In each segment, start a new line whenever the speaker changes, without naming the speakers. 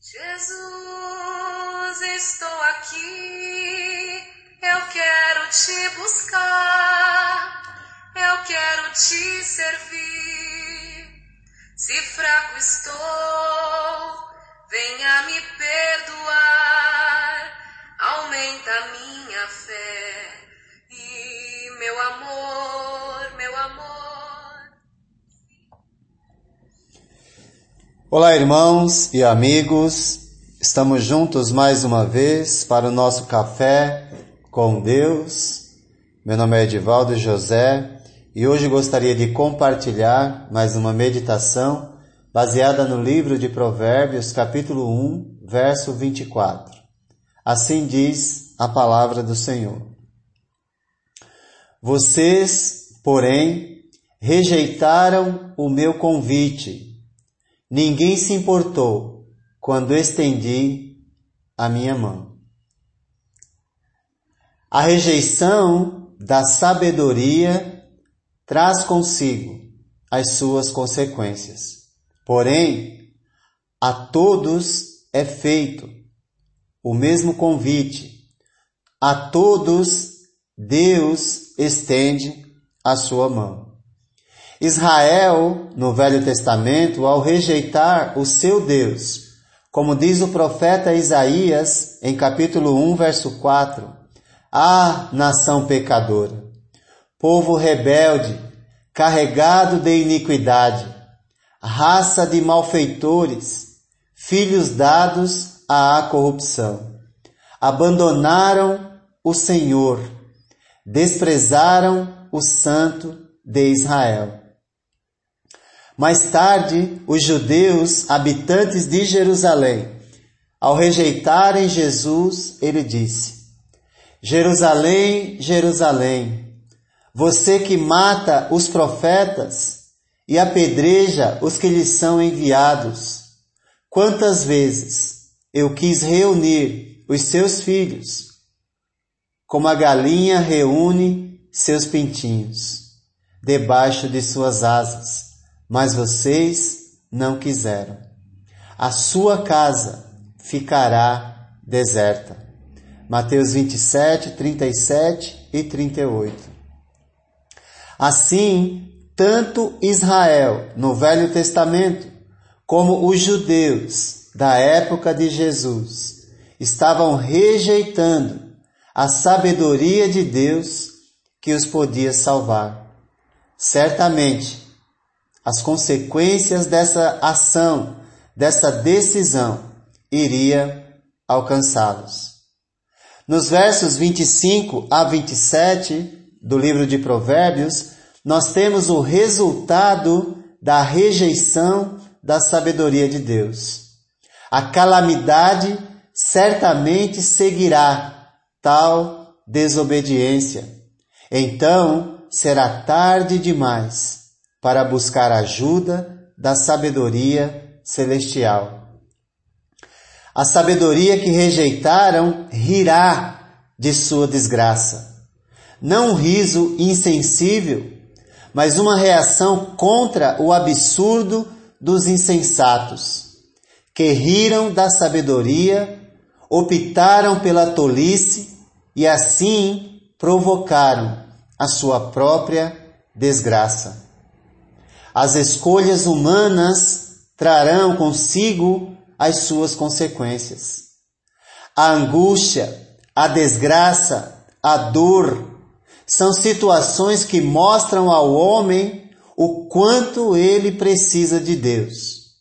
Jesus, estou aqui, eu quero te buscar, eu quero te servir. Se fraco estou, venha me perdoar, aumenta minha
Olá, irmãos e amigos, estamos juntos mais uma vez para o nosso café com Deus. Meu nome é Edivaldo José e hoje gostaria de compartilhar mais uma meditação baseada no livro de Provérbios, capítulo 1, verso 24. Assim diz a palavra do Senhor. Vocês, porém, rejeitaram o meu convite. Ninguém se importou quando estendi a minha mão. A rejeição da sabedoria traz consigo as suas consequências. Porém, a todos é feito o mesmo convite. A todos Deus estende a sua mão. Israel, no Velho Testamento, ao rejeitar o seu Deus, como diz o profeta Isaías em capítulo 1, verso 4, Ah, nação pecadora! povo rebelde, carregado de iniquidade, raça de malfeitores, filhos dados à corrupção. Abandonaram o Senhor, desprezaram o Santo de Israel. Mais tarde, os judeus, habitantes de Jerusalém, ao rejeitarem Jesus, ele disse: Jerusalém, Jerusalém, você que mata os profetas e apedreja os que lhes são enviados. Quantas vezes eu quis reunir os seus filhos, como a galinha reúne seus pintinhos, debaixo de suas asas, mas vocês não quiseram. A sua casa ficará deserta. Mateus 27, 37 e 38. Assim, tanto Israel no Velho Testamento como os judeus da época de Jesus estavam rejeitando a sabedoria de Deus que os podia salvar. Certamente, as consequências dessa ação, dessa decisão, iria alcançá-los. Nos versos 25 a 27, do livro de Provérbios, nós temos o resultado da rejeição da sabedoria de Deus. A calamidade certamente seguirá tal desobediência. Então será tarde demais para buscar ajuda da sabedoria celestial. A sabedoria que rejeitaram rirá de sua desgraça não um riso insensível, mas uma reação contra o absurdo dos insensatos, que riram da sabedoria, optaram pela tolice e assim provocaram a sua própria desgraça. As escolhas humanas trarão consigo as suas consequências. A angústia, a desgraça, a dor, são situações que mostram ao homem o quanto ele precisa de Deus,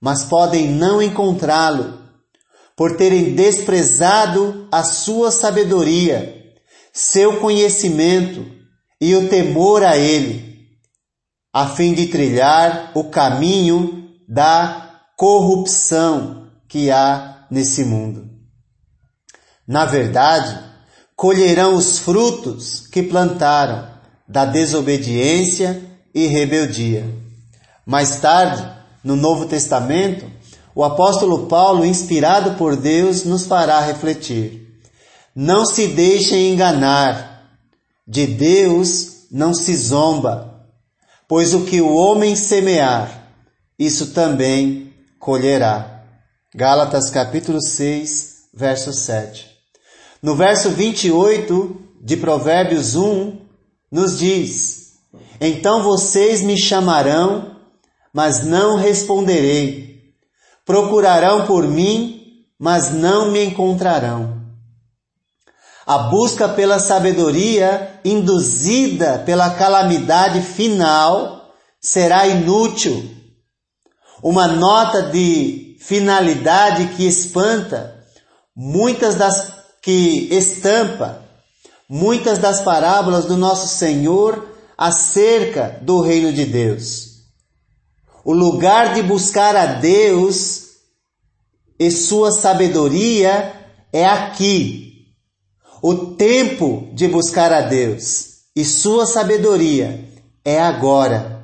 mas podem não encontrá-lo por terem desprezado a sua sabedoria, seu conhecimento e o temor a ele, a fim de trilhar o caminho da corrupção que há nesse mundo. Na verdade, colherão os frutos que plantaram da desobediência e rebeldia. Mais tarde, no Novo Testamento, o apóstolo Paulo, inspirado por Deus, nos fará refletir. Não se deixem enganar, de Deus não se zomba, pois o que o homem semear, isso também colherá. Gálatas capítulo 6, verso 7. No verso 28 de Provérbios 1, nos diz: Então vocês me chamarão, mas não responderei. Procurarão por mim, mas não me encontrarão. A busca pela sabedoria induzida pela calamidade final será inútil. Uma nota de finalidade que espanta, muitas das que estampa, muitas das parábolas do nosso Senhor acerca do reino de Deus. O lugar de buscar a Deus e sua sabedoria é aqui. O tempo de buscar a Deus e sua sabedoria é agora.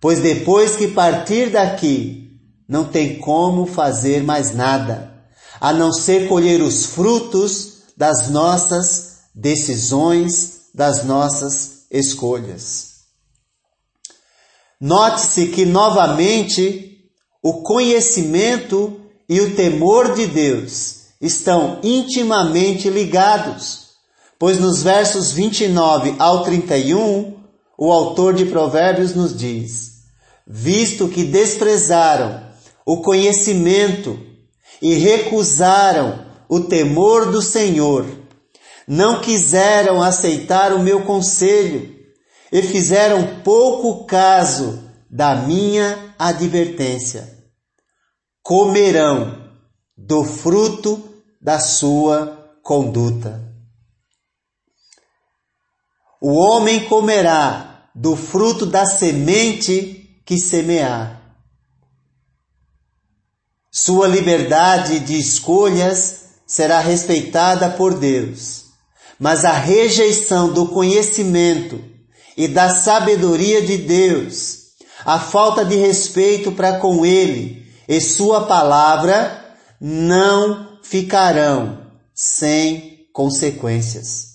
Pois depois que partir daqui, não tem como fazer mais nada, a não ser colher os frutos das nossas decisões, das nossas escolhas. Note-se que novamente o conhecimento e o temor de Deus estão intimamente ligados, pois nos versos 29 ao 31, o autor de Provérbios nos diz: Visto que desprezaram o conhecimento e recusaram o temor do Senhor. Não quiseram aceitar o meu conselho e fizeram pouco caso da minha advertência. Comerão do fruto da sua conduta. O homem comerá do fruto da semente que semear. Sua liberdade de escolhas será respeitada por Deus, mas a rejeição do conhecimento e da sabedoria de Deus, a falta de respeito para com Ele e Sua palavra não ficarão sem consequências.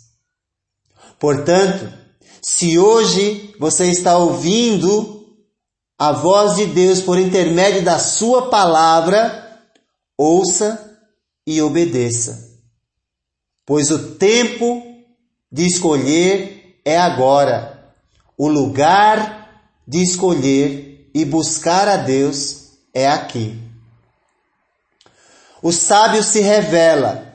Portanto, se hoje você está ouvindo a voz de Deus por intermédio da Sua palavra, ouça e obedeça. Pois o tempo de escolher é agora, o lugar de escolher e buscar a Deus é aqui. O sábio se revela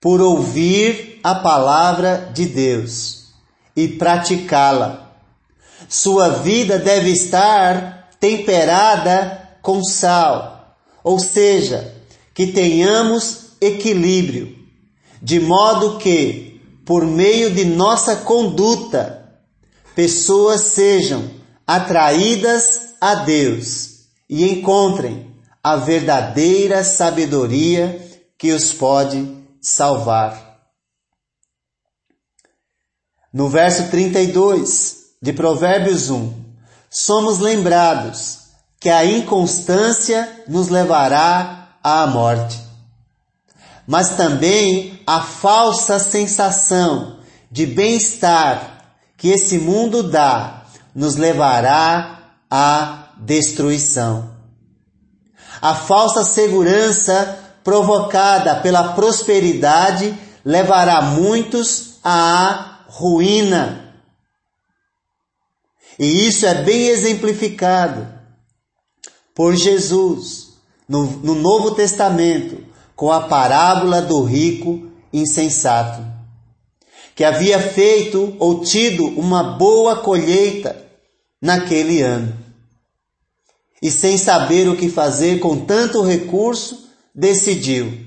por ouvir a palavra de Deus e praticá-la. Sua vida deve estar temperada com sal, ou seja, que tenhamos equilíbrio, de modo que, por meio de nossa conduta, pessoas sejam atraídas a Deus e encontrem a verdadeira sabedoria que os pode salvar. No verso 32, de Provérbios 1, somos lembrados que a inconstância nos levará à morte, mas também a falsa sensação de bem-estar que esse mundo dá nos levará à destruição. A falsa segurança provocada pela prosperidade levará muitos à ruína e isso é bem exemplificado por Jesus no, no Novo Testamento com a parábola do rico insensato, que havia feito ou tido uma boa colheita naquele ano. E sem saber o que fazer com tanto recurso, decidiu: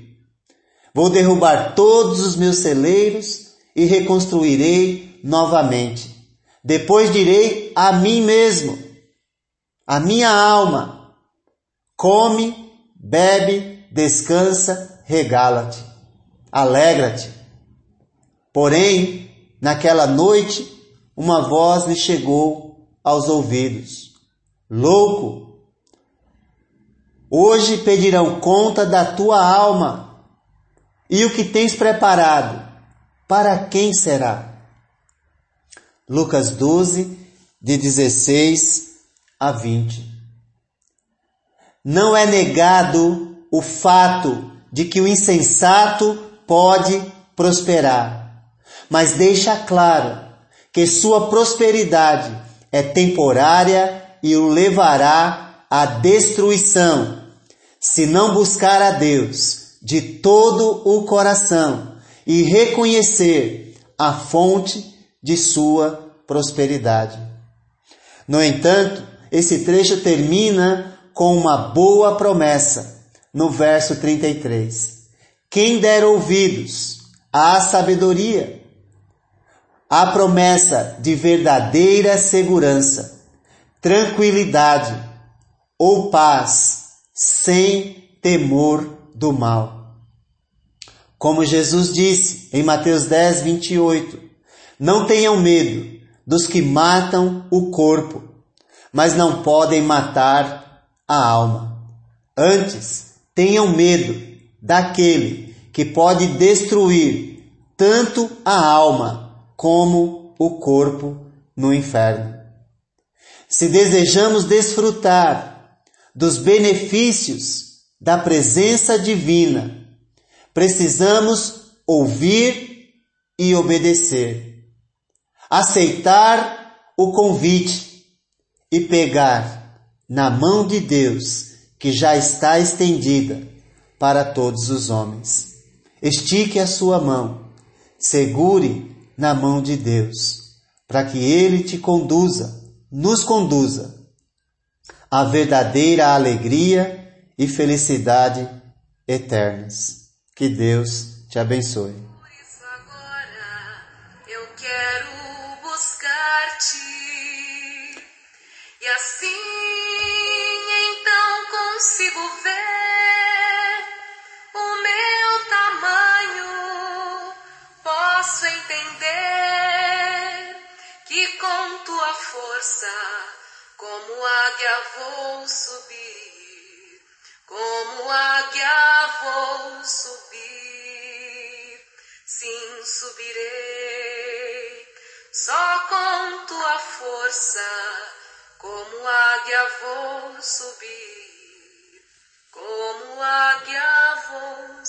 Vou derrubar todos os meus celeiros e reconstruirei novamente. Depois direi a mim mesmo, a minha alma, come, bebe, descansa, regala-te, alegra-te. Porém, naquela noite, uma voz lhe chegou aos ouvidos: Louco, hoje pedirão conta da tua alma, e o que tens preparado, para quem será? Lucas 12, de 16 a 20. não é negado o fato de que o insensato pode prosperar, mas deixa claro que sua prosperidade é temporária e o levará à destruição, se não buscar a Deus de todo o coração e reconhecer a fonte de sua prosperidade. No entanto, esse trecho termina com uma boa promessa, no verso 33. Quem der ouvidos à sabedoria, à promessa de verdadeira segurança, tranquilidade ou paz, sem temor do mal. Como Jesus disse em Mateus 10, 28, não tenham medo dos que matam o corpo, mas não podem matar a alma. Antes, tenham medo daquele que pode destruir tanto a alma como o corpo no inferno. Se desejamos desfrutar dos benefícios da presença divina, precisamos ouvir e obedecer, aceitar o convite e pegar na mão de Deus que já está estendida para todos os homens. Estique a sua mão, segure na mão de Deus, para que Ele te conduza, nos conduza à verdadeira alegria e felicidade eternas. Que Deus te abençoe.
Por isso agora eu quero buscar-te e assim consigo ver o meu tamanho, posso entender que com tua força, como águia vou subir, como águia vou subir, sim subirei, só com tua força, como águia vou subir. Como águia vou